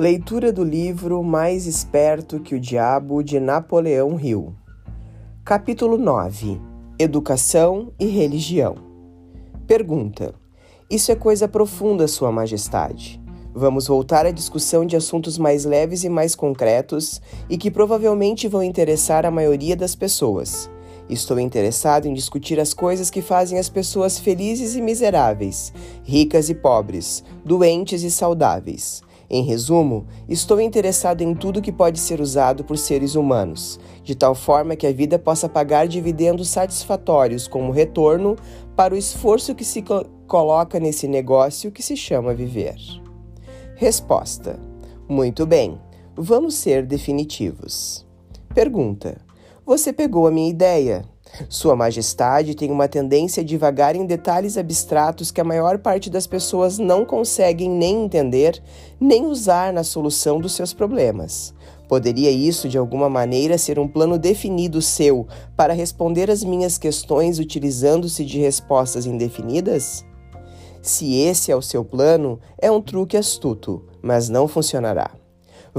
Leitura do livro Mais Esperto que o Diabo de Napoleão Hill. Capítulo 9 Educação e Religião. Pergunta: Isso é coisa profunda, Sua Majestade. Vamos voltar à discussão de assuntos mais leves e mais concretos e que provavelmente vão interessar a maioria das pessoas. Estou interessado em discutir as coisas que fazem as pessoas felizes e miseráveis, ricas e pobres, doentes e saudáveis. Em resumo, estou interessado em tudo que pode ser usado por seres humanos, de tal forma que a vida possa pagar dividendos satisfatórios como retorno para o esforço que se co coloca nesse negócio que se chama viver. Resposta: Muito bem, vamos ser definitivos. Pergunta: Você pegou a minha ideia. Sua Majestade tem uma tendência a divagar em detalhes abstratos que a maior parte das pessoas não conseguem nem entender, nem usar na solução dos seus problemas. Poderia isso, de alguma maneira, ser um plano definido seu para responder às minhas questões utilizando-se de respostas indefinidas? Se esse é o seu plano, é um truque astuto, mas não funcionará.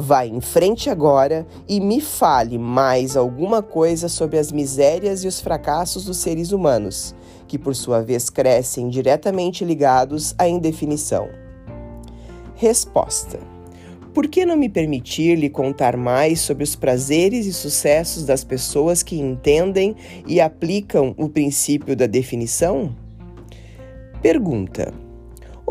Vá em frente agora e me fale mais alguma coisa sobre as misérias e os fracassos dos seres humanos, que por sua vez crescem diretamente ligados à indefinição. Resposta: Por que não me permitir lhe contar mais sobre os prazeres e sucessos das pessoas que entendem e aplicam o princípio da definição? Pergunta: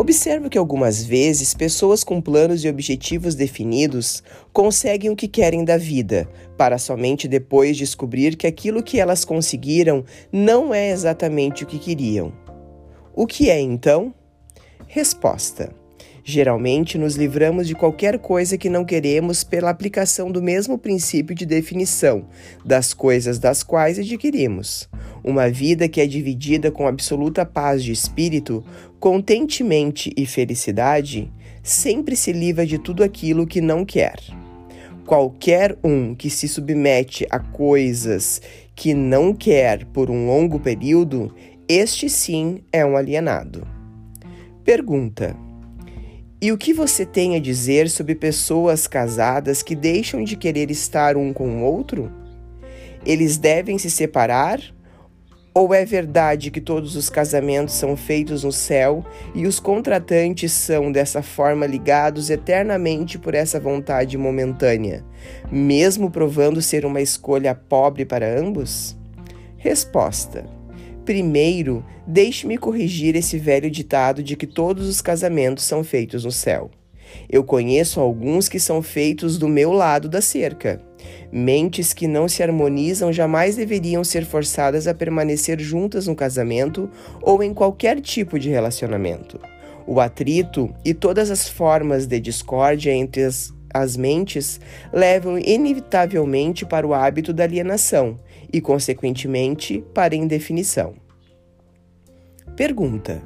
Observo que algumas vezes pessoas com planos e objetivos definidos conseguem o que querem da vida, para somente depois descobrir que aquilo que elas conseguiram não é exatamente o que queriam. O que é então? Resposta: Geralmente nos livramos de qualquer coisa que não queremos pela aplicação do mesmo princípio de definição das coisas das quais adquirimos. Uma vida que é dividida com absoluta paz de espírito, contentemente e felicidade, sempre se livra de tudo aquilo que não quer. Qualquer um que se submete a coisas que não quer por um longo período, este sim é um alienado. Pergunta: E o que você tem a dizer sobre pessoas casadas que deixam de querer estar um com o outro? Eles devem se separar ou é verdade que todos os casamentos são feitos no céu e os contratantes são dessa forma ligados eternamente por essa vontade momentânea, mesmo provando ser uma escolha pobre para ambos? Resposta: Primeiro, deixe-me corrigir esse velho ditado de que todos os casamentos são feitos no céu. Eu conheço alguns que são feitos do meu lado da cerca. Mentes que não se harmonizam jamais deveriam ser forçadas a permanecer juntas no casamento ou em qualquer tipo de relacionamento. O atrito e todas as formas de discórdia entre as, as mentes levam inevitavelmente para o hábito da alienação e, consequentemente, para a indefinição. Pergunta: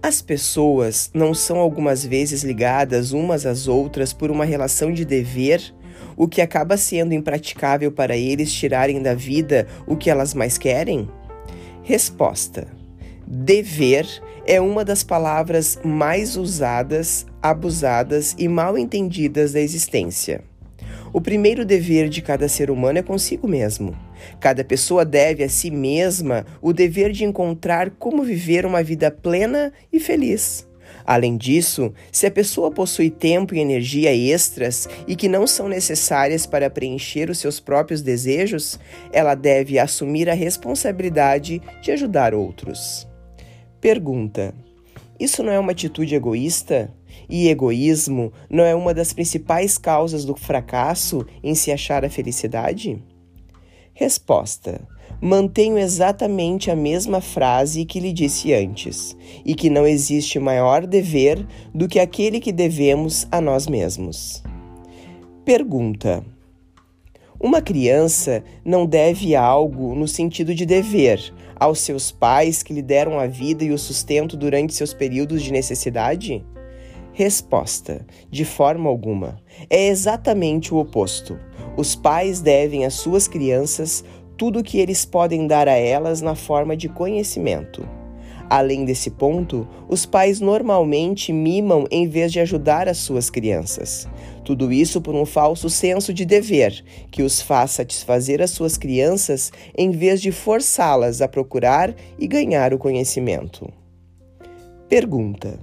As pessoas não são algumas vezes ligadas umas às outras por uma relação de dever? O que acaba sendo impraticável para eles tirarem da vida o que elas mais querem? Resposta: Dever é uma das palavras mais usadas, abusadas e mal entendidas da existência. O primeiro dever de cada ser humano é consigo mesmo. Cada pessoa deve a si mesma o dever de encontrar como viver uma vida plena e feliz. Além disso, se a pessoa possui tempo e energia extras e que não são necessárias para preencher os seus próprios desejos, ela deve assumir a responsabilidade de ajudar outros. Pergunta: Isso não é uma atitude egoísta? E egoísmo não é uma das principais causas do fracasso em se achar a felicidade? Resposta: mantenho exatamente a mesma frase que lhe disse antes, e que não existe maior dever do que aquele que devemos a nós mesmos. Pergunta: Uma criança não deve algo no sentido de dever aos seus pais que lhe deram a vida e o sustento durante seus períodos de necessidade? Resposta: De forma alguma. É exatamente o oposto. Os pais devem às suas crianças tudo o que eles podem dar a elas na forma de conhecimento. Além desse ponto, os pais normalmente mimam em vez de ajudar as suas crianças. Tudo isso por um falso senso de dever, que os faz satisfazer as suas crianças em vez de forçá-las a procurar e ganhar o conhecimento. Pergunta: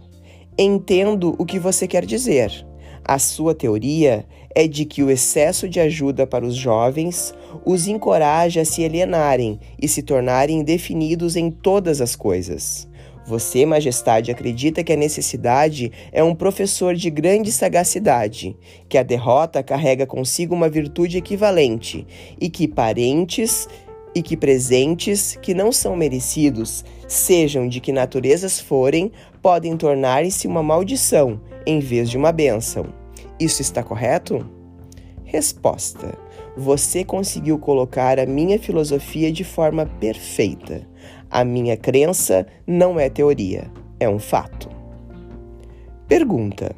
Entendo o que você quer dizer. A sua teoria é de que o excesso de ajuda para os jovens os encoraja a se alienarem e se tornarem indefinidos em todas as coisas. Você, Majestade, acredita que a necessidade é um professor de grande sagacidade, que a derrota carrega consigo uma virtude equivalente e que parentes e que presentes que não são merecidos, sejam de que naturezas forem, podem tornar-se uma maldição em vez de uma bênção. Isso está correto? Resposta: Você conseguiu colocar a minha filosofia de forma perfeita. A minha crença não é teoria, é um fato. Pergunta: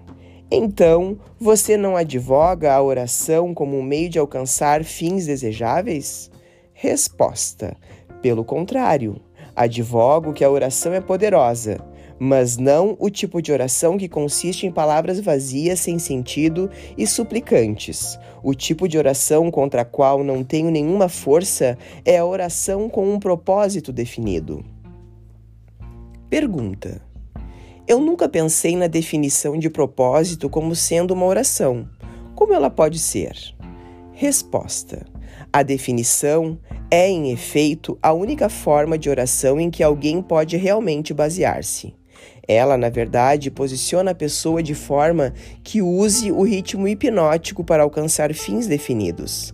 Então, você não advoga a oração como um meio de alcançar fins desejáveis? Resposta: Pelo contrário, advogo que a oração é poderosa mas não o tipo de oração que consiste em palavras vazias sem sentido e suplicantes. O tipo de oração contra a qual não tenho nenhuma força é a oração com um propósito definido. Pergunta: Eu nunca pensei na definição de propósito como sendo uma oração. Como ela pode ser? Resposta: A definição é, em efeito, a única forma de oração em que alguém pode realmente basear-se. Ela, na verdade, posiciona a pessoa de forma que use o ritmo hipnótico para alcançar fins definidos,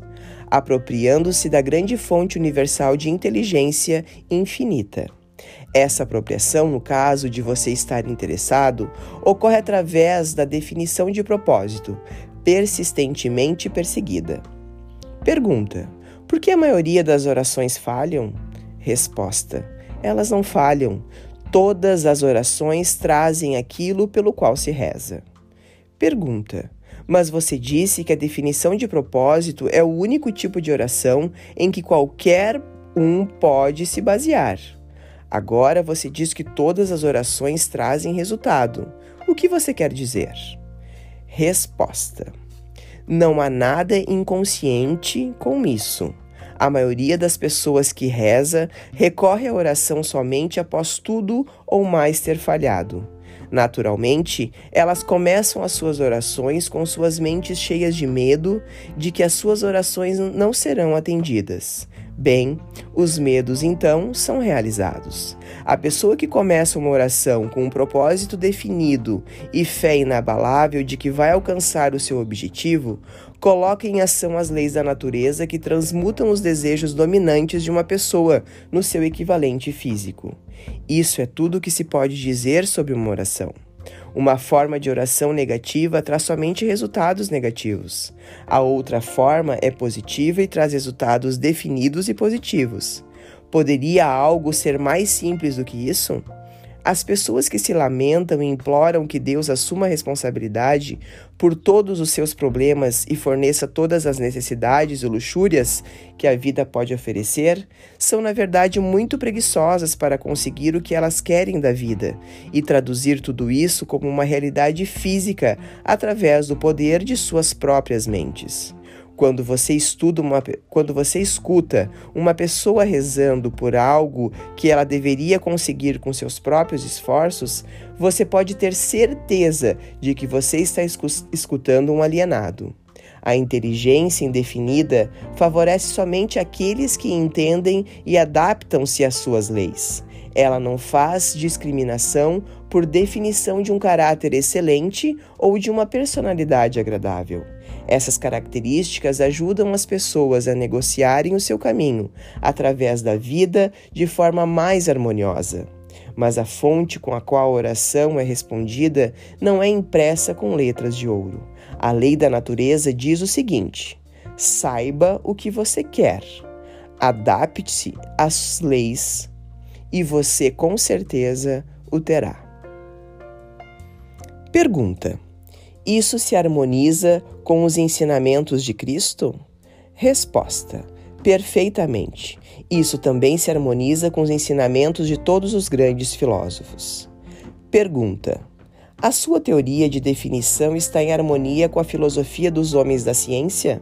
apropriando-se da grande fonte universal de inteligência infinita. Essa apropriação, no caso de você estar interessado, ocorre através da definição de propósito, persistentemente perseguida. Pergunta: Por que a maioria das orações falham? Resposta: Elas não falham, Todas as orações trazem aquilo pelo qual se reza. Pergunta: Mas você disse que a definição de propósito é o único tipo de oração em que qualquer um pode se basear. Agora você diz que todas as orações trazem resultado. O que você quer dizer? Resposta: Não há nada inconsciente com isso. A maioria das pessoas que reza recorre à oração somente após tudo ou mais ter falhado. Naturalmente, elas começam as suas orações com suas mentes cheias de medo de que as suas orações não serão atendidas. Bem, os medos então são realizados. A pessoa que começa uma oração com um propósito definido e fé inabalável de que vai alcançar o seu objetivo, coloca em ação as leis da natureza que transmutam os desejos dominantes de uma pessoa no seu equivalente físico. Isso é tudo o que se pode dizer sobre uma oração. Uma forma de oração negativa traz somente resultados negativos. A outra forma é positiva e traz resultados definidos e positivos. Poderia algo ser mais simples do que isso? As pessoas que se lamentam e imploram que Deus assuma a responsabilidade por todos os seus problemas e forneça todas as necessidades e luxúrias que a vida pode oferecer, são na verdade muito preguiçosas para conseguir o que elas querem da vida e traduzir tudo isso como uma realidade física através do poder de suas próprias mentes. Quando você estuda uma, quando você escuta uma pessoa rezando por algo que ela deveria conseguir com seus próprios esforços, você pode ter certeza de que você está escutando um alienado. A inteligência indefinida favorece somente aqueles que entendem e adaptam-se às suas leis. Ela não faz discriminação por definição de um caráter excelente ou de uma personalidade agradável. Essas características ajudam as pessoas a negociarem o seu caminho através da vida de forma mais harmoniosa. Mas a fonte com a qual a oração é respondida não é impressa com letras de ouro. A lei da natureza diz o seguinte: saiba o que você quer, adapte-se às leis e você com certeza o terá. Pergunta: Isso se harmoniza com os ensinamentos de Cristo? Resposta: Perfeitamente. Isso também se harmoniza com os ensinamentos de todos os grandes filósofos. Pergunta: A sua teoria de definição está em harmonia com a filosofia dos homens da ciência?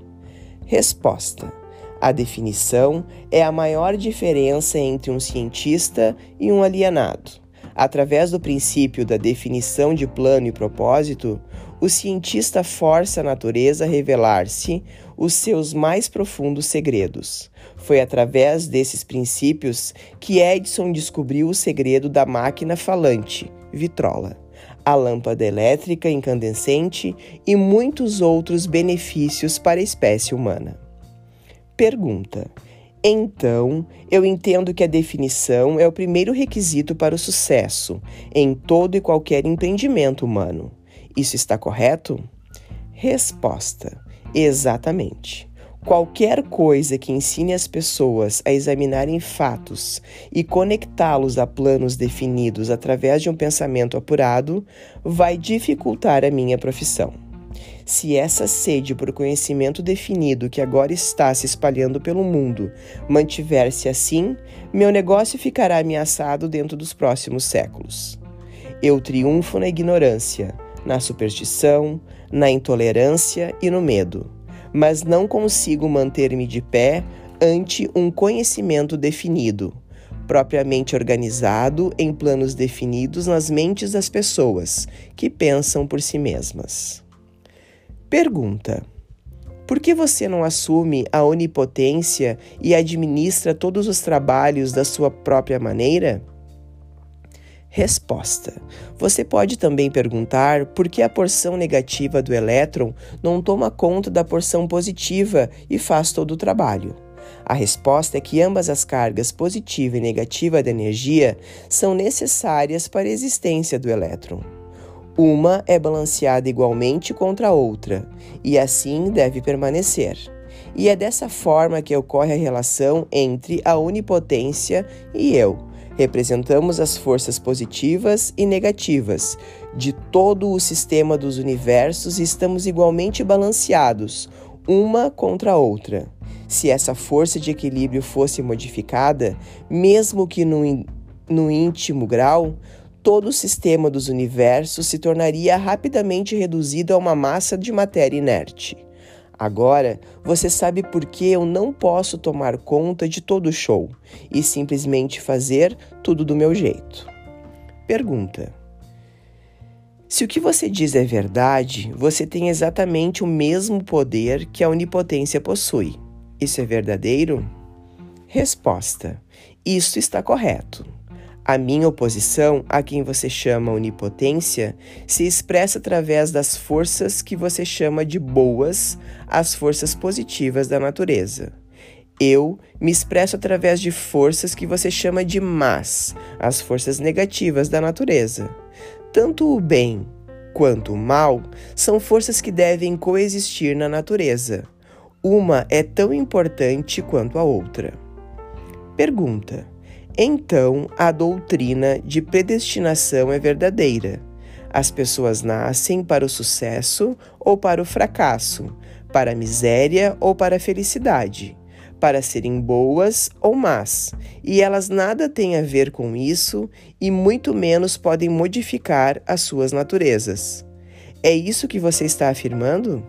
Resposta: A definição é a maior diferença entre um cientista e um alienado. Através do princípio da definição de plano e propósito, o cientista força a natureza a revelar-se os seus mais profundos segredos. Foi através desses princípios que Edison descobriu o segredo da máquina falante, vitrola, a lâmpada elétrica incandescente e muitos outros benefícios para a espécie humana. Pergunta: então, eu entendo que a definição é o primeiro requisito para o sucesso em todo e qualquer empreendimento humano. Isso está correto? Resposta: Exatamente. Qualquer coisa que ensine as pessoas a examinarem fatos e conectá-los a planos definidos através de um pensamento apurado vai dificultar a minha profissão. Se essa sede por conhecimento definido que agora está se espalhando pelo mundo mantiver-se assim, meu negócio ficará ameaçado dentro dos próximos séculos. Eu triunfo na ignorância, na superstição, na intolerância e no medo, mas não consigo manter-me de pé ante um conhecimento definido, propriamente organizado em planos definidos nas mentes das pessoas que pensam por si mesmas. Pergunta: Por que você não assume a onipotência e administra todos os trabalhos da sua própria maneira? Resposta: Você pode também perguntar por que a porção negativa do elétron não toma conta da porção positiva e faz todo o trabalho. A resposta é que ambas as cargas positiva e negativa da energia são necessárias para a existência do elétron. Uma é balanceada igualmente contra a outra, e assim deve permanecer. E é dessa forma que ocorre a relação entre a onipotência e eu Representamos as forças positivas e negativas de todo o sistema dos universos e estamos igualmente balanceados, uma contra a outra. Se essa força de equilíbrio fosse modificada, mesmo que no, no íntimo grau, todo o sistema dos universos se tornaria rapidamente reduzido a uma massa de matéria inerte. Agora você sabe por que eu não posso tomar conta de todo o show e simplesmente fazer tudo do meu jeito. Pergunta: Se o que você diz é verdade, você tem exatamente o mesmo poder que a onipotência possui. Isso é verdadeiro? Resposta: Isso está correto. A minha oposição a quem você chama onipotência se expressa através das forças que você chama de boas, as forças positivas da natureza. Eu me expresso através de forças que você chama de más, as forças negativas da natureza. Tanto o bem quanto o mal são forças que devem coexistir na natureza. Uma é tão importante quanto a outra. Pergunta então a doutrina de predestinação é verdadeira. As pessoas nascem para o sucesso ou para o fracasso, para a miséria ou para a felicidade, para serem boas ou más, e elas nada têm a ver com isso e muito menos podem modificar as suas naturezas. É isso que você está afirmando?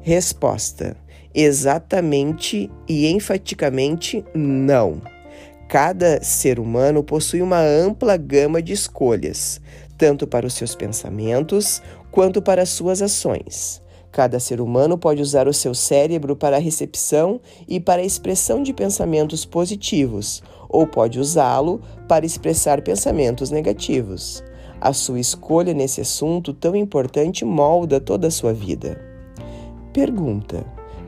Resposta: exatamente e enfaticamente não. Cada ser humano possui uma ampla gama de escolhas, tanto para os seus pensamentos quanto para as suas ações. Cada ser humano pode usar o seu cérebro para a recepção e para a expressão de pensamentos positivos, ou pode usá-lo para expressar pensamentos negativos. A sua escolha nesse assunto tão importante molda toda a sua vida. Pergunta: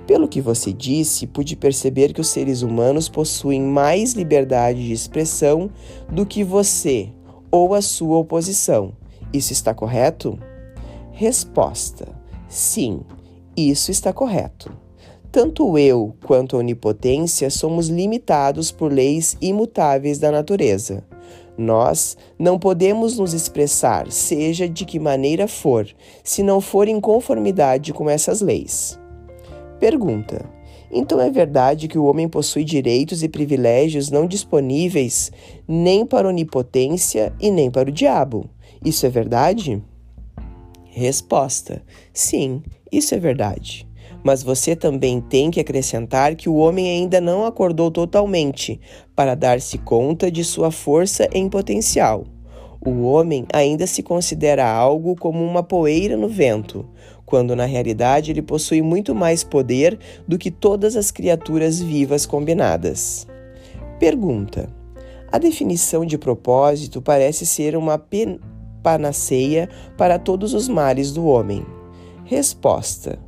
pelo que você disse, pude perceber que os seres humanos possuem mais liberdade de expressão do que você ou a sua oposição. Isso está correto? Resposta: Sim, isso está correto. Tanto eu quanto a onipotência somos limitados por leis imutáveis da natureza. Nós não podemos nos expressar, seja de que maneira for, se não for em conformidade com essas leis. Pergunta: Então é verdade que o homem possui direitos e privilégios não disponíveis nem para a onipotência e nem para o diabo. Isso é verdade? Resposta: Sim, isso é verdade. Mas você também tem que acrescentar que o homem ainda não acordou totalmente para dar-se conta de sua força em potencial. O homem ainda se considera algo como uma poeira no vento, quando na realidade ele possui muito mais poder do que todas as criaturas vivas combinadas. Pergunta: A definição de propósito parece ser uma panaceia para todos os males do homem? Resposta: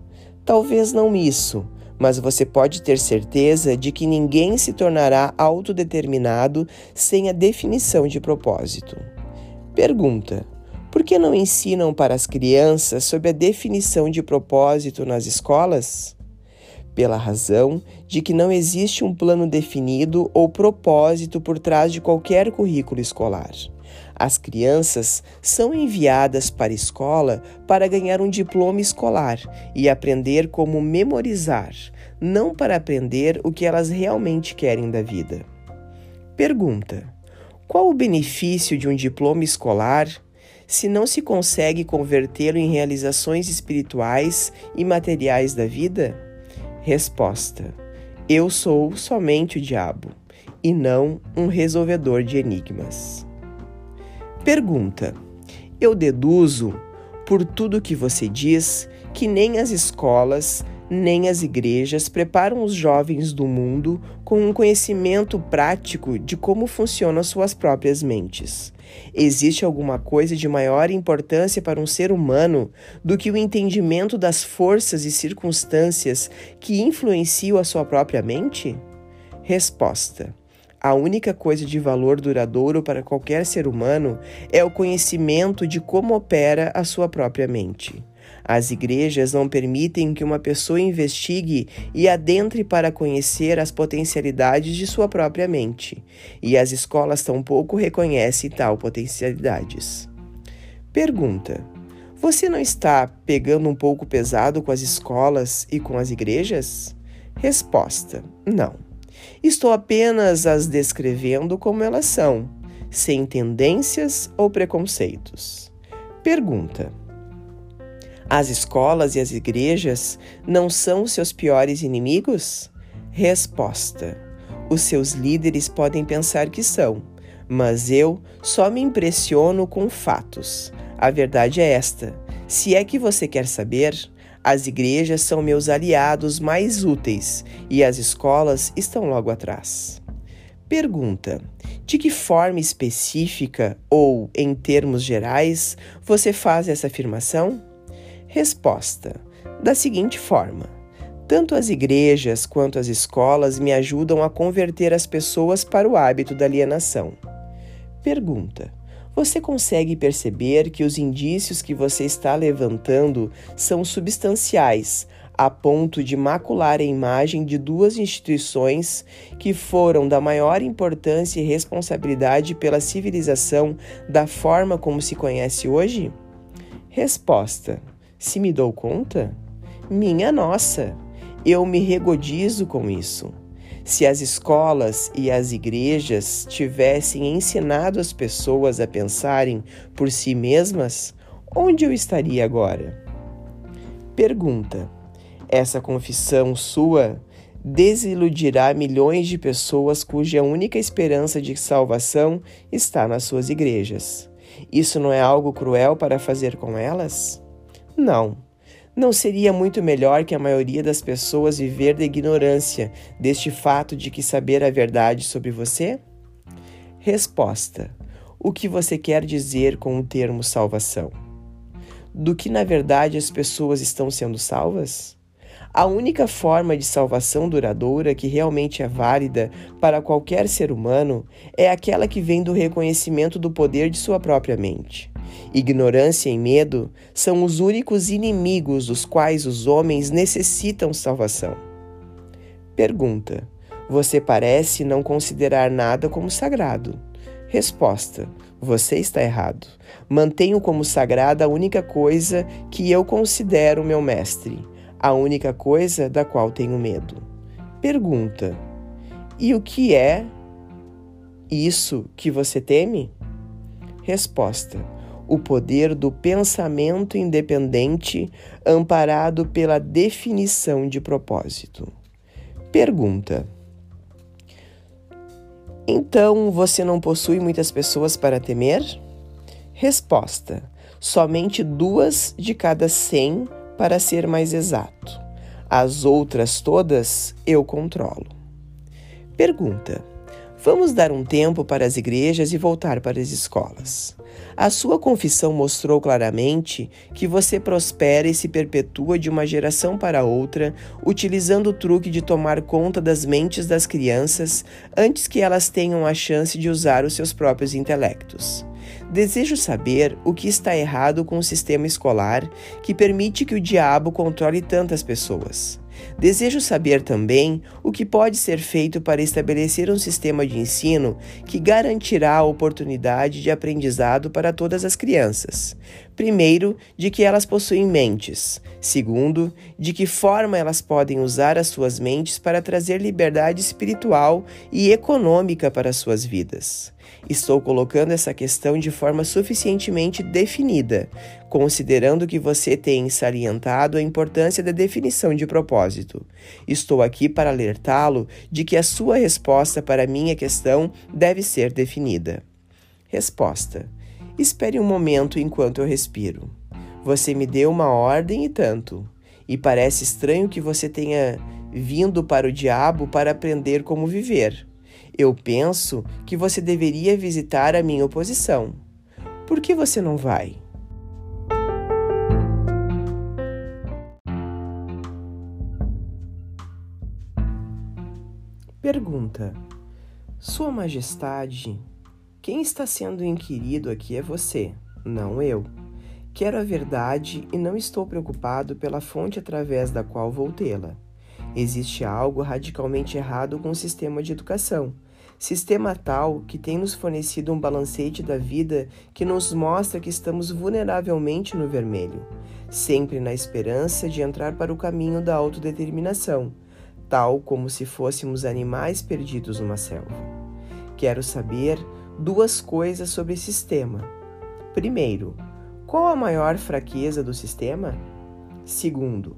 Talvez não isso, mas você pode ter certeza de que ninguém se tornará autodeterminado sem a definição de propósito. Pergunta: Por que não ensinam para as crianças sobre a definição de propósito nas escolas? Pela razão de que não existe um plano definido ou propósito por trás de qualquer currículo escolar. As crianças são enviadas para a escola para ganhar um diploma escolar e aprender como memorizar, não para aprender o que elas realmente querem da vida. Pergunta: Qual o benefício de um diploma escolar se não se consegue convertê-lo em realizações espirituais e materiais da vida? Resposta: Eu sou somente o diabo e não um resolvedor de enigmas. Pergunta: Eu deduzo, por tudo que você diz, que nem as escolas nem as igrejas preparam os jovens do mundo com um conhecimento prático de como funcionam suas próprias mentes. Existe alguma coisa de maior importância para um ser humano do que o entendimento das forças e circunstâncias que influenciam a sua própria mente? Resposta: a única coisa de valor duradouro para qualquer ser humano é o conhecimento de como opera a sua própria mente. As igrejas não permitem que uma pessoa investigue e adentre para conhecer as potencialidades de sua própria mente, e as escolas tampouco reconhecem tal potencialidades. Pergunta: Você não está pegando um pouco pesado com as escolas e com as igrejas? Resposta: Não. Estou apenas as descrevendo como elas são, sem tendências ou preconceitos. Pergunta: As escolas e as igrejas não são seus piores inimigos? Resposta: Os seus líderes podem pensar que são, mas eu só me impressiono com fatos. A verdade é esta: se é que você quer saber, as igrejas são meus aliados mais úteis e as escolas estão logo atrás. Pergunta: De que forma específica ou em termos gerais você faz essa afirmação? Resposta: Da seguinte forma: tanto as igrejas quanto as escolas me ajudam a converter as pessoas para o hábito da alienação. Pergunta: você consegue perceber que os indícios que você está levantando são substanciais, a ponto de macular a imagem de duas instituições que foram da maior importância e responsabilidade pela civilização da forma como se conhece hoje? Resposta: Se me dou conta? Minha nossa! Eu me regodizo com isso. Se as escolas e as igrejas tivessem ensinado as pessoas a pensarem por si mesmas, onde eu estaria agora? Pergunta: Essa confissão sua desiludirá milhões de pessoas cuja única esperança de salvação está nas suas igrejas. Isso não é algo cruel para fazer com elas? Não. Não seria muito melhor que a maioria das pessoas viver da ignorância deste fato de que saber a verdade sobre você? Resposta: O que você quer dizer com o termo salvação? Do que na verdade as pessoas estão sendo salvas? A única forma de salvação duradoura que realmente é válida para qualquer ser humano é aquela que vem do reconhecimento do poder de sua própria mente. Ignorância e medo são os únicos inimigos dos quais os homens necessitam salvação. Pergunta: Você parece não considerar nada como sagrado. Resposta: Você está errado. Mantenho como sagrada a única coisa que eu considero meu mestre, a única coisa da qual tenho medo. Pergunta: E o que é isso que você teme? Resposta: o poder do pensamento independente amparado pela definição de propósito. Pergunta: Então você não possui muitas pessoas para temer? Resposta: Somente duas de cada cem, para ser mais exato. As outras todas eu controlo. Pergunta: Vamos dar um tempo para as igrejas e voltar para as escolas. A sua confissão mostrou claramente que você prospera e se perpetua de uma geração para outra, utilizando o truque de tomar conta das mentes das crianças antes que elas tenham a chance de usar os seus próprios intelectos. Desejo saber o que está errado com o sistema escolar que permite que o diabo controle tantas pessoas. Desejo saber também o que pode ser feito para estabelecer um sistema de ensino que garantirá a oportunidade de aprendizado para todas as crianças. Primeiro, de que elas possuem mentes. Segundo, de que forma elas podem usar as suas mentes para trazer liberdade espiritual e econômica para suas vidas. Estou colocando essa questão de forma suficientemente definida, considerando que você tem salientado a importância da definição de propósito. Estou aqui para alertá-lo de que a sua resposta para minha questão deve ser definida. Resposta: Espere um momento enquanto eu respiro. Você me deu uma ordem e tanto, e parece estranho que você tenha vindo para o diabo para aprender como viver. Eu penso que você deveria visitar a minha oposição. Por que você não vai? Pergunta: Sua Majestade, quem está sendo inquirido aqui é você, não eu. Quero a verdade e não estou preocupado pela fonte através da qual vou tê-la. Existe algo radicalmente errado com o sistema de educação Sistema tal que tem nos fornecido um balancete da vida que nos mostra que estamos vulneravelmente no vermelho, sempre na esperança de entrar para o caminho da autodeterminação, tal como se fôssemos animais perdidos numa selva. Quero saber duas coisas sobre esse sistema. Primeiro, qual a maior fraqueza do sistema? Segundo,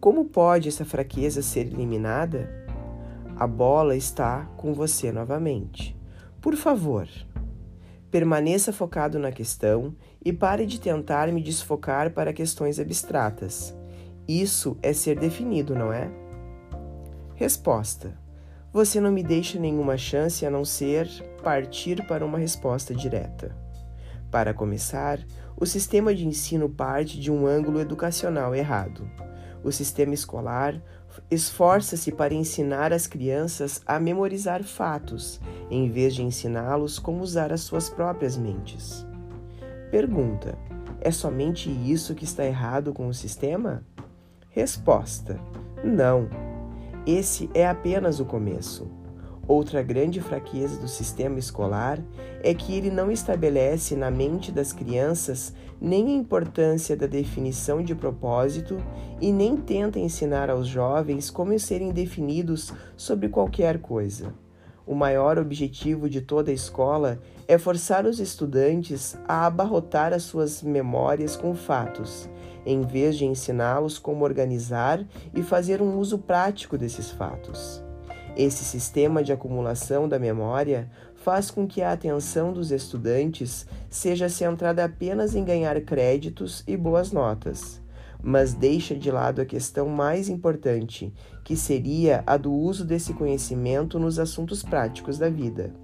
como pode essa fraqueza ser eliminada? A bola está com você novamente. Por favor, permaneça focado na questão e pare de tentar me desfocar para questões abstratas. Isso é ser definido, não é? Resposta: Você não me deixa nenhuma chance a não ser partir para uma resposta direta. Para começar, o sistema de ensino parte de um ângulo educacional errado. O sistema escolar esforça-se para ensinar as crianças a memorizar fatos, em vez de ensiná-los como usar as suas próprias mentes. Pergunta: É somente isso que está errado com o sistema? Resposta: Não. Esse é apenas o começo. Outra grande fraqueza do sistema escolar é que ele não estabelece na mente das crianças nem a importância da definição de propósito e nem tenta ensinar aos jovens como serem definidos sobre qualquer coisa. O maior objetivo de toda a escola é forçar os estudantes a abarrotar as suas memórias com fatos, em vez de ensiná-los como organizar e fazer um uso prático desses fatos. Esse sistema de acumulação da memória faz com que a atenção dos estudantes seja centrada apenas em ganhar créditos e boas notas, mas deixa de lado a questão mais importante, que seria a do uso desse conhecimento nos assuntos práticos da vida.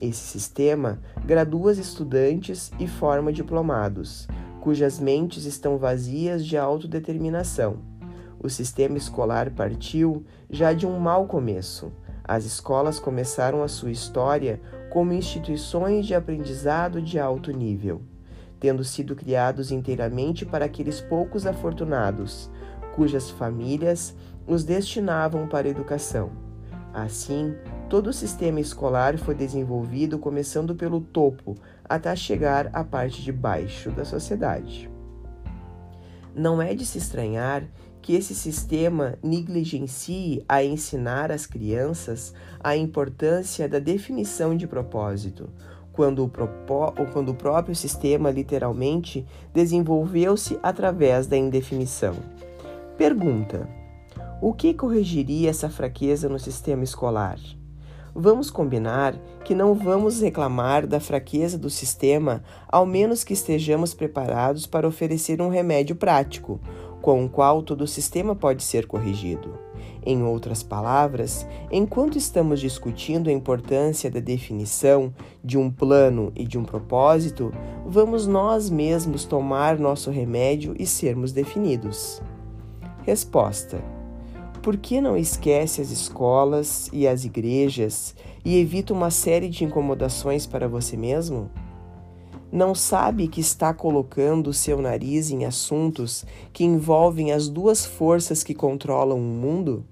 Esse sistema gradua estudantes e forma diplomados, cujas mentes estão vazias de autodeterminação o sistema escolar partiu já de um mau começo. As escolas começaram a sua história como instituições de aprendizado de alto nível, tendo sido criados inteiramente para aqueles poucos afortunados, cujas famílias os destinavam para a educação. Assim, todo o sistema escolar foi desenvolvido começando pelo topo até chegar à parte de baixo da sociedade. Não é de se estranhar que esse sistema negligencie a ensinar às crianças a importância da definição de propósito, quando o, quando o próprio sistema literalmente desenvolveu-se através da indefinição. Pergunta: O que corrigiria essa fraqueza no sistema escolar? Vamos combinar que não vamos reclamar da fraqueza do sistema, ao menos que estejamos preparados para oferecer um remédio prático, com o qual todo o sistema pode ser corrigido. Em outras palavras, enquanto estamos discutindo a importância da definição de um plano e de um propósito, vamos nós mesmos tomar nosso remédio e sermos definidos. Resposta: Por que não esquece as escolas e as igrejas e evita uma série de incomodações para você mesmo? Não sabe que está colocando seu nariz em assuntos que envolvem as duas forças que controlam o mundo?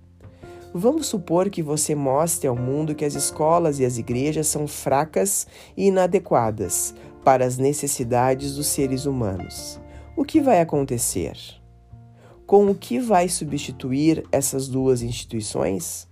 Vamos supor que você mostre ao mundo que as escolas e as igrejas são fracas e inadequadas para as necessidades dos seres humanos. O que vai acontecer? Com o que vai substituir essas duas instituições?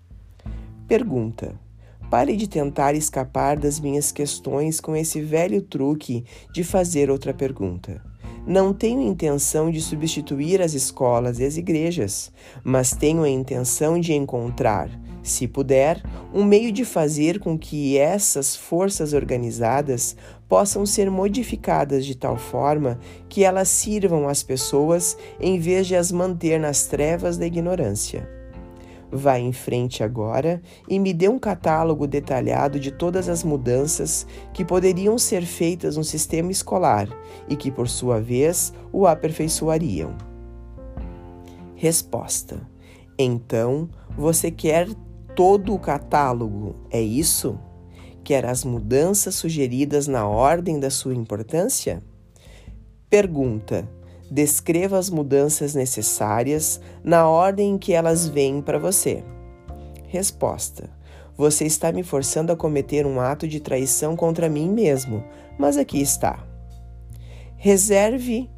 Pergunta Pare de tentar escapar das minhas questões com esse velho truque de fazer outra pergunta. Não tenho intenção de substituir as escolas e as igrejas, mas tenho a intenção de encontrar, se puder, um meio de fazer com que essas forças organizadas possam ser modificadas de tal forma que elas sirvam às pessoas em vez de as manter nas trevas da ignorância. Vá em frente agora e me dê um catálogo detalhado de todas as mudanças que poderiam ser feitas no sistema escolar e que, por sua vez, o aperfeiçoariam. Resposta: Então, você quer todo o catálogo, é isso? Quer as mudanças sugeridas na ordem da sua importância? Pergunta: Descreva as mudanças necessárias na ordem em que elas vêm para você. Resposta: Você está me forçando a cometer um ato de traição contra mim mesmo, mas aqui está. Reserve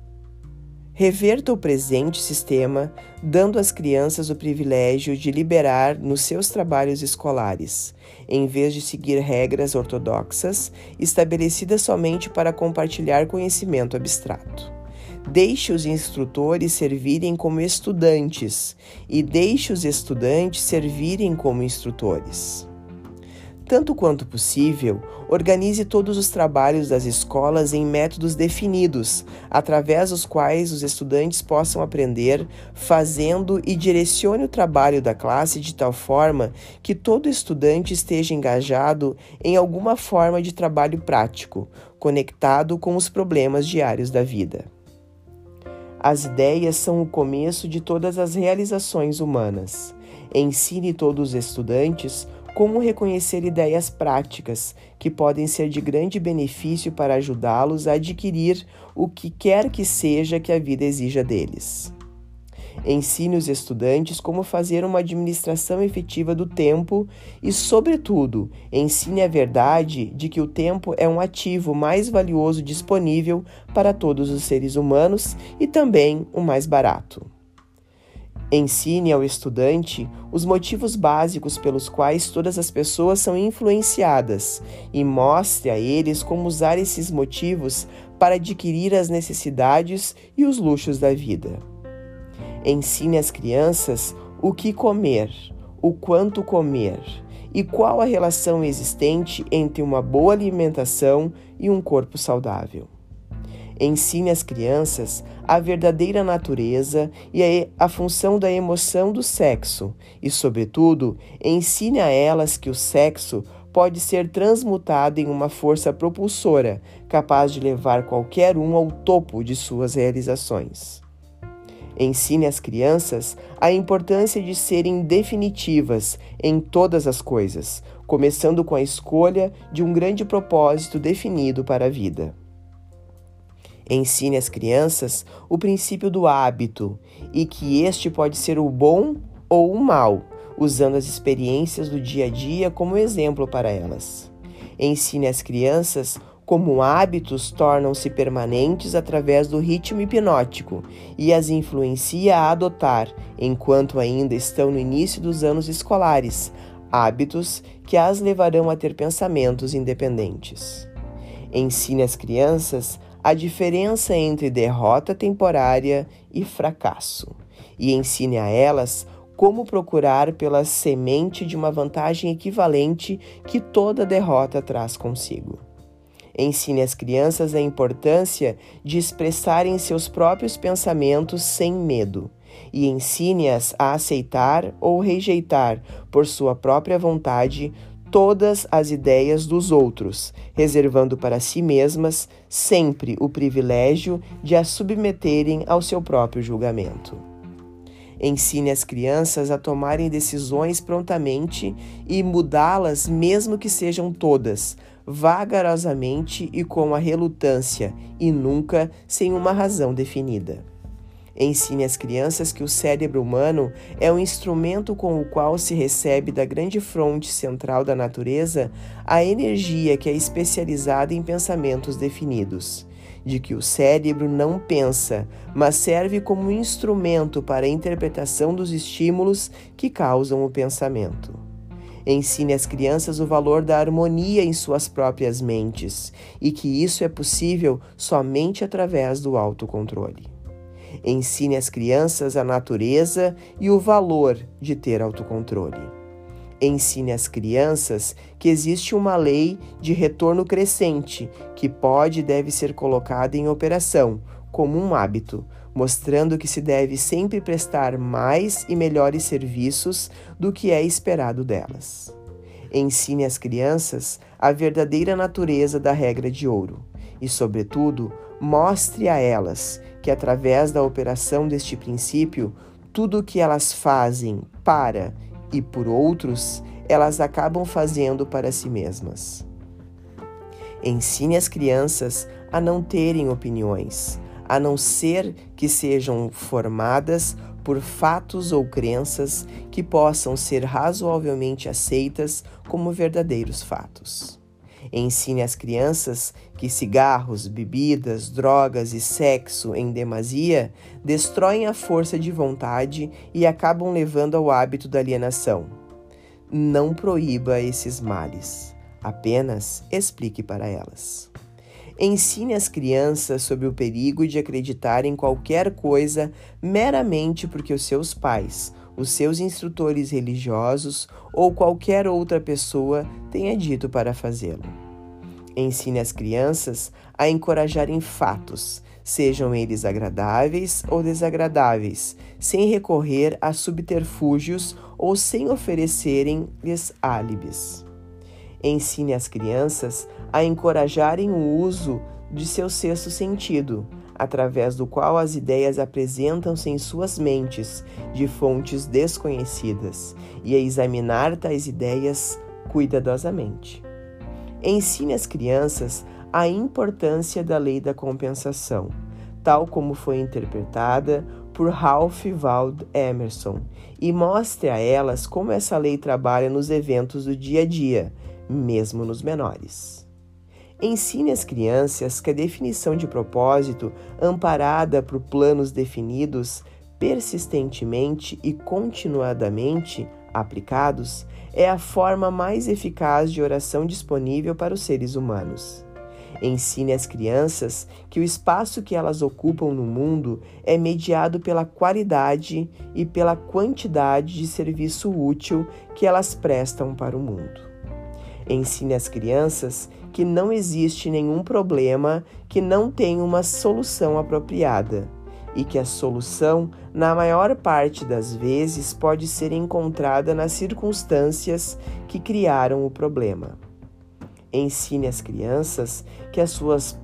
Reverta o presente sistema, dando às crianças o privilégio de liberar nos seus trabalhos escolares, em vez de seguir regras ortodoxas estabelecidas somente para compartilhar conhecimento abstrato. Deixe os instrutores servirem como estudantes e deixe os estudantes servirem como instrutores. Tanto quanto possível, organize todos os trabalhos das escolas em métodos definidos, através dos quais os estudantes possam aprender, fazendo e direcione o trabalho da classe de tal forma que todo estudante esteja engajado em alguma forma de trabalho prático, conectado com os problemas diários da vida. As ideias são o começo de todas as realizações humanas. Ensine todos os estudantes como reconhecer ideias práticas que podem ser de grande benefício para ajudá-los a adquirir o que quer que seja que a vida exija deles. Ensine os estudantes como fazer uma administração efetiva do tempo e, sobretudo, ensine a verdade de que o tempo é um ativo mais valioso disponível para todos os seres humanos e também o mais barato. Ensine ao estudante os motivos básicos pelos quais todas as pessoas são influenciadas e mostre a eles como usar esses motivos para adquirir as necessidades e os luxos da vida. Ensine às crianças o que comer, o quanto comer e qual a relação existente entre uma boa alimentação e um corpo saudável. Ensine às crianças a verdadeira natureza e a, a, função da emoção do sexo, e, sobretudo, ensine a elas que o sexo pode ser transmutado em uma força propulsora capaz de levar qualquer um ao topo de suas realizações. Ensine às crianças a importância de serem definitivas em todas as coisas, começando com a escolha de um grande propósito definido para a vida. Ensine às crianças o princípio do hábito e que este pode ser o bom ou o mal, usando as experiências do dia a dia como exemplo para elas. Ensine às crianças como hábitos tornam-se permanentes através do ritmo hipnótico e as influencia a adotar, enquanto ainda estão no início dos anos escolares, hábitos que as levarão a ter pensamentos independentes. Ensine às crianças a diferença entre derrota temporária e fracasso, e ensine a elas como procurar pela semente de uma vantagem equivalente que toda derrota traz consigo. Ensine às crianças a importância de expressarem seus próprios pensamentos sem medo e ensine-as a aceitar ou rejeitar, por sua própria vontade, todas as ideias dos outros, reservando para si mesmas sempre o privilégio de as submeterem ao seu próprio julgamento. Ensine as crianças a tomarem decisões prontamente e mudá-las, mesmo que sejam todas, vagarosamente e com a relutância, e nunca sem uma razão definida. Ensine às crianças que o cérebro humano é um instrumento com o qual se recebe da grande fronte central da natureza a energia que é especializada em pensamentos definidos. De que o cérebro não pensa, mas serve como instrumento para a interpretação dos estímulos que causam o pensamento. Ensine às crianças o valor da harmonia em suas próprias mentes e que isso é possível somente através do autocontrole. Ensine às crianças a natureza e o valor de ter autocontrole. Ensine às crianças que existe uma lei de retorno crescente que pode e deve ser colocada em operação como um hábito, mostrando que se deve sempre prestar mais e melhores serviços do que é esperado delas. Ensine às crianças a verdadeira natureza da regra de ouro e, sobretudo, mostre a elas que, através da operação deste princípio, tudo o que elas fazem para e por outros, elas acabam fazendo para si mesmas. Ensine as crianças a não terem opiniões, a não ser que sejam formadas por fatos ou crenças que possam ser razoavelmente aceitas como verdadeiros fatos. Ensine às crianças que cigarros, bebidas, drogas e sexo em demasia destroem a força de vontade e acabam levando ao hábito da alienação. Não proíba esses males, apenas explique para elas. Ensine as crianças sobre o perigo de acreditar em qualquer coisa meramente porque os seus pais, os seus instrutores religiosos ou qualquer outra pessoa tenha dito para fazê-lo. Ensine as crianças a encorajarem fatos, sejam eles agradáveis ou desagradáveis, sem recorrer a subterfúgios ou sem oferecerem-lhes álibis. Ensine as crianças a encorajarem o uso de seu sexto sentido, através do qual as ideias apresentam-se em suas mentes de fontes desconhecidas, e a examinar tais ideias cuidadosamente. Ensine as crianças a importância da lei da compensação, tal como foi interpretada por Ralph Waldo Emerson, e mostre a elas como essa lei trabalha nos eventos do dia a dia mesmo nos menores. Ensine às crianças que a definição de propósito, amparada por planos definidos, persistentemente e continuadamente aplicados, é a forma mais eficaz de oração disponível para os seres humanos. Ensine às crianças que o espaço que elas ocupam no mundo é mediado pela qualidade e pela quantidade de serviço útil que elas prestam para o mundo. Ensine às crianças que não existe nenhum problema que não tenha uma solução apropriada e que a solução, na maior parte das vezes, pode ser encontrada nas circunstâncias que criaram o problema. Ensine às crianças que as suas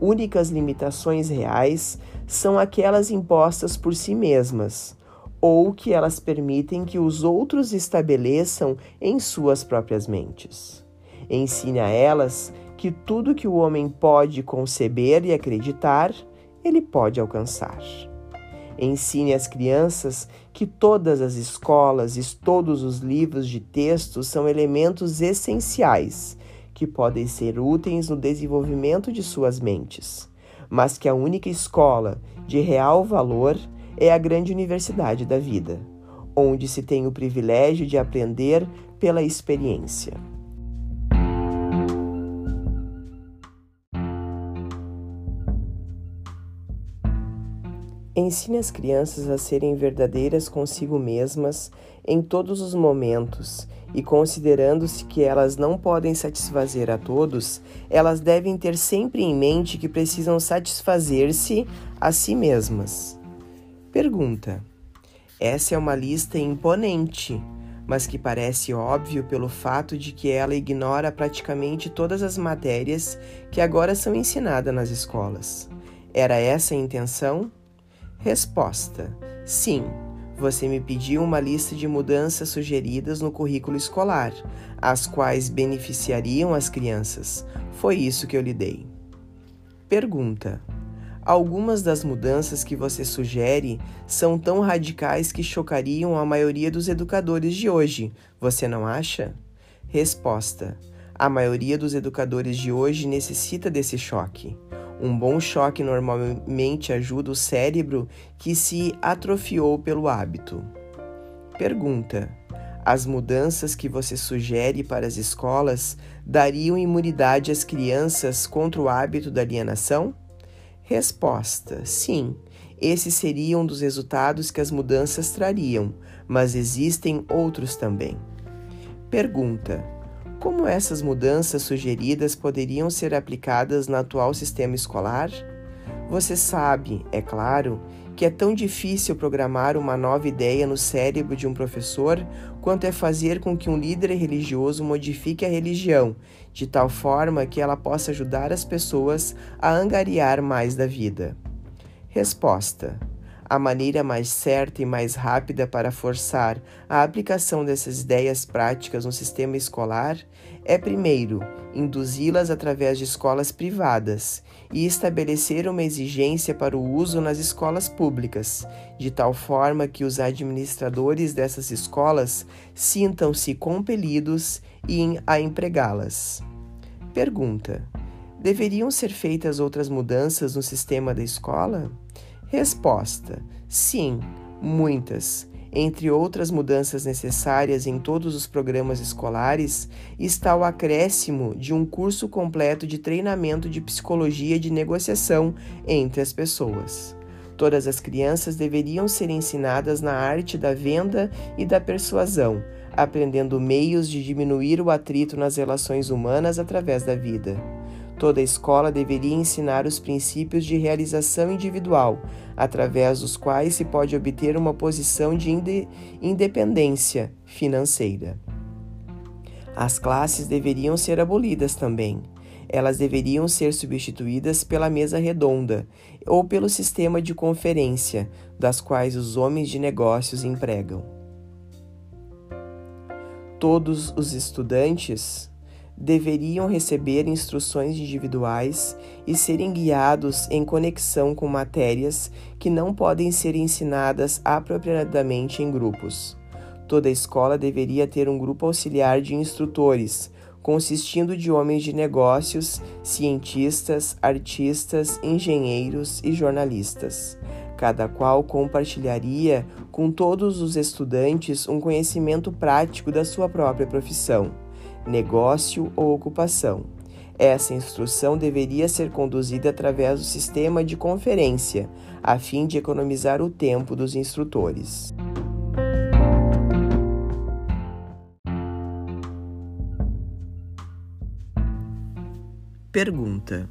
únicas limitações reais são aquelas impostas por si mesmas ou que elas permitem que os outros estabeleçam em suas próprias mentes. Ensine a elas que tudo que o homem pode conceber e acreditar, ele pode alcançar. Ensine às crianças que todas as escolas e todos os livros de texto são elementos essenciais que podem ser úteis no desenvolvimento de suas mentes, mas que a única escola de real valor é a grande universidade da vida, onde se tem o privilégio de aprender pela experiência. Ensine as crianças a serem verdadeiras consigo mesmas em todos os momentos e, considerando-se que elas não podem satisfazer a todos, elas devem ter sempre em mente que precisam satisfazer-se a si mesmas. Pergunta: Essa é uma lista imponente, mas que parece óbvio pelo fato de que ela ignora praticamente todas as matérias que agora são ensinadas nas escolas. Era essa a intenção? Resposta: Sim. Você me pediu uma lista de mudanças sugeridas no currículo escolar, as quais beneficiariam as crianças. Foi isso que eu lhe dei. Pergunta: Algumas das mudanças que você sugere são tão radicais que chocariam a maioria dos educadores de hoje, você não acha? Resposta: A maioria dos educadores de hoje necessita desse choque. Um bom choque normalmente ajuda o cérebro que se atrofiou pelo hábito. Pergunta: As mudanças que você sugere para as escolas dariam imunidade às crianças contra o hábito da alienação? Resposta: Sim. Esses seriam um dos resultados que as mudanças trariam, mas existem outros também. Pergunta: como essas mudanças sugeridas poderiam ser aplicadas no atual sistema escolar? Você sabe, é claro, que é tão difícil programar uma nova ideia no cérebro de um professor quanto é fazer com que um líder religioso modifique a religião, de tal forma que ela possa ajudar as pessoas a angariar mais da vida. Resposta: a maneira mais certa e mais rápida para forçar a aplicação dessas ideias práticas no sistema escolar é, primeiro, induzi-las através de escolas privadas e estabelecer uma exigência para o uso nas escolas públicas, de tal forma que os administradores dessas escolas sintam-se compelidos a empregá-las. Pergunta: Deveriam ser feitas outras mudanças no sistema da escola? Resposta: sim, muitas. Entre outras mudanças necessárias em todos os programas escolares está o acréscimo de um curso completo de treinamento de psicologia de negociação entre as pessoas. Todas as crianças deveriam ser ensinadas na arte da venda e da persuasão, aprendendo meios de diminuir o atrito nas relações humanas através da vida. Toda escola deveria ensinar os princípios de realização individual, através dos quais se pode obter uma posição de independência financeira. As classes deveriam ser abolidas também. Elas deveriam ser substituídas pela mesa redonda ou pelo sistema de conferência, das quais os homens de negócios empregam. Todos os estudantes deveriam receber instruções individuais e serem guiados em conexão com matérias que não podem ser ensinadas apropriadamente em grupos. Toda escola deveria ter um grupo auxiliar de instrutores, consistindo de homens de negócios, cientistas, artistas, engenheiros e jornalistas. Cada qual compartilharia com todos os estudantes um conhecimento prático da sua própria profissão negócio ou ocupação. Essa instrução deveria ser conduzida através do sistema de conferência, a fim de economizar o tempo dos instrutores. Pergunta: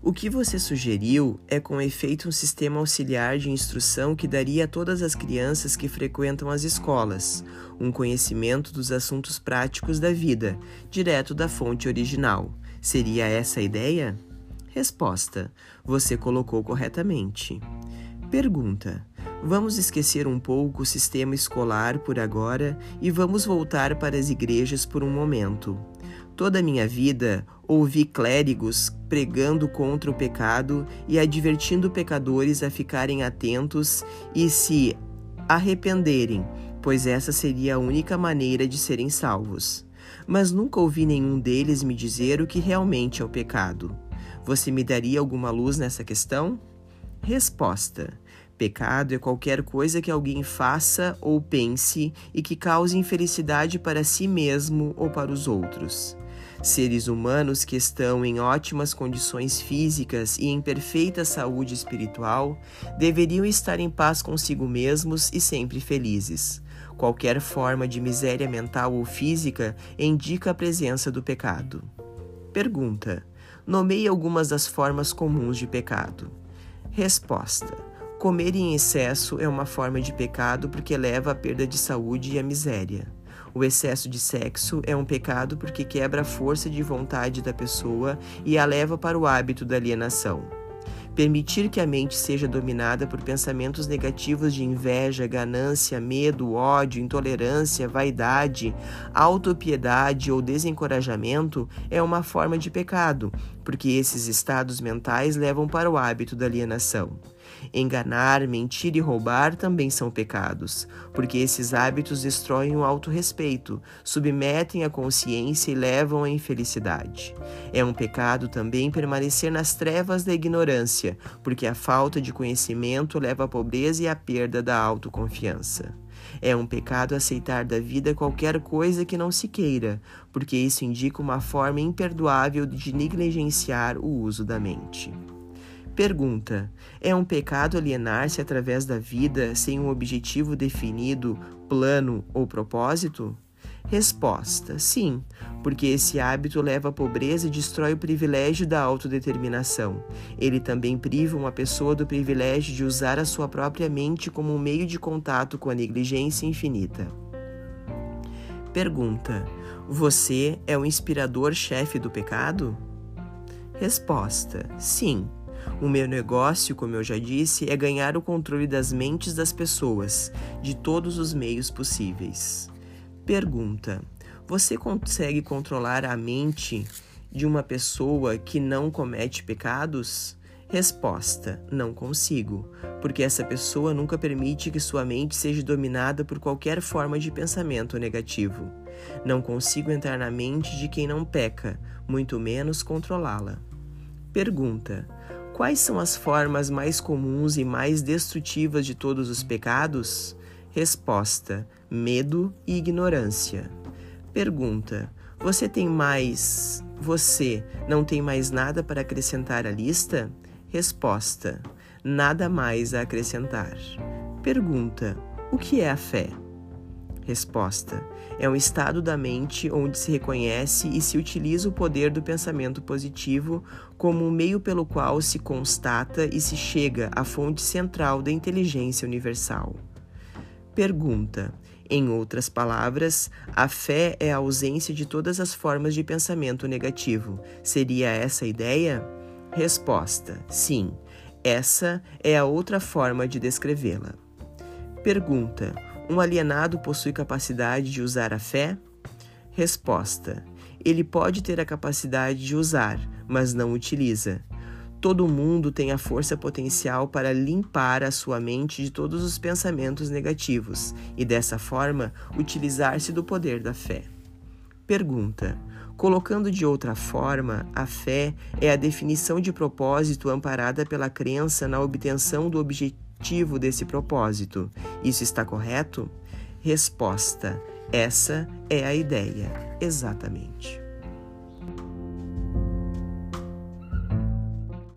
O que você sugeriu é com efeito um sistema auxiliar de instrução que daria a todas as crianças que frequentam as escolas um conhecimento dos assuntos práticos da vida, direto da fonte original. Seria essa a ideia? Resposta: Você colocou corretamente. Pergunta: Vamos esquecer um pouco o sistema escolar por agora e vamos voltar para as igrejas por um momento. Toda a minha vida ouvi clérigos pregando contra o pecado e advertindo pecadores a ficarem atentos e se arrependerem pois essa seria a única maneira de serem salvos. mas nunca ouvi nenhum deles me dizer o que realmente é o pecado. Você me daria alguma luz nessa questão? Resposta: Pecado é qualquer coisa que alguém faça ou pense e que cause infelicidade para si mesmo ou para os outros. Seres humanos que estão em ótimas condições físicas e em perfeita saúde espiritual deveriam estar em paz consigo mesmos e sempre felizes. Qualquer forma de miséria mental ou física indica a presença do pecado. Pergunta: Nomeie algumas das formas comuns de pecado. Resposta: Comer em excesso é uma forma de pecado porque leva à perda de saúde e à miséria. O excesso de sexo é um pecado porque quebra a força de vontade da pessoa e a leva para o hábito da alienação. Permitir que a mente seja dominada por pensamentos negativos de inveja, ganância, medo, ódio, intolerância, vaidade, autopiedade ou desencorajamento é uma forma de pecado, porque esses estados mentais levam para o hábito da alienação. Enganar, mentir e roubar também são pecados, porque esses hábitos destroem o autorrespeito, submetem a consciência e levam à infelicidade. É um pecado também permanecer nas trevas da ignorância, porque a falta de conhecimento leva à pobreza e à perda da autoconfiança. É um pecado aceitar da vida qualquer coisa que não se queira, porque isso indica uma forma imperdoável de negligenciar o uso da mente. Pergunta: É um pecado alienar-se através da vida sem um objetivo definido, plano ou propósito? Resposta: Sim, porque esse hábito leva à pobreza e destrói o privilégio da autodeterminação. Ele também priva uma pessoa do privilégio de usar a sua própria mente como um meio de contato com a negligência infinita. Pergunta: Você é o inspirador chefe do pecado? Resposta: Sim. O meu negócio, como eu já disse, é ganhar o controle das mentes das pessoas, de todos os meios possíveis. Pergunta: Você consegue controlar a mente de uma pessoa que não comete pecados? Resposta: Não consigo, porque essa pessoa nunca permite que sua mente seja dominada por qualquer forma de pensamento negativo. Não consigo entrar na mente de quem não peca, muito menos controlá-la. Pergunta: Quais são as formas mais comuns e mais destrutivas de todos os pecados? Resposta: medo e ignorância. Pergunta: Você tem mais. Você não tem mais nada para acrescentar à lista? Resposta: Nada mais a acrescentar. Pergunta: O que é a fé? Resposta: É um estado da mente onde se reconhece e se utiliza o poder do pensamento positivo como um meio pelo qual se constata e se chega à fonte central da inteligência universal. Pergunta: Em outras palavras, a fé é a ausência de todas as formas de pensamento negativo. Seria essa a ideia? Resposta: Sim. Essa é a outra forma de descrevê-la. Pergunta: um alienado possui capacidade de usar a fé? Resposta: Ele pode ter a capacidade de usar, mas não utiliza. Todo mundo tem a força potencial para limpar a sua mente de todos os pensamentos negativos e, dessa forma, utilizar-se do poder da fé. Pergunta: Colocando de outra forma, a fé é a definição de propósito amparada pela crença na obtenção do objetivo objetivo desse propósito. Isso está correto? Resposta: essa é a ideia, exatamente.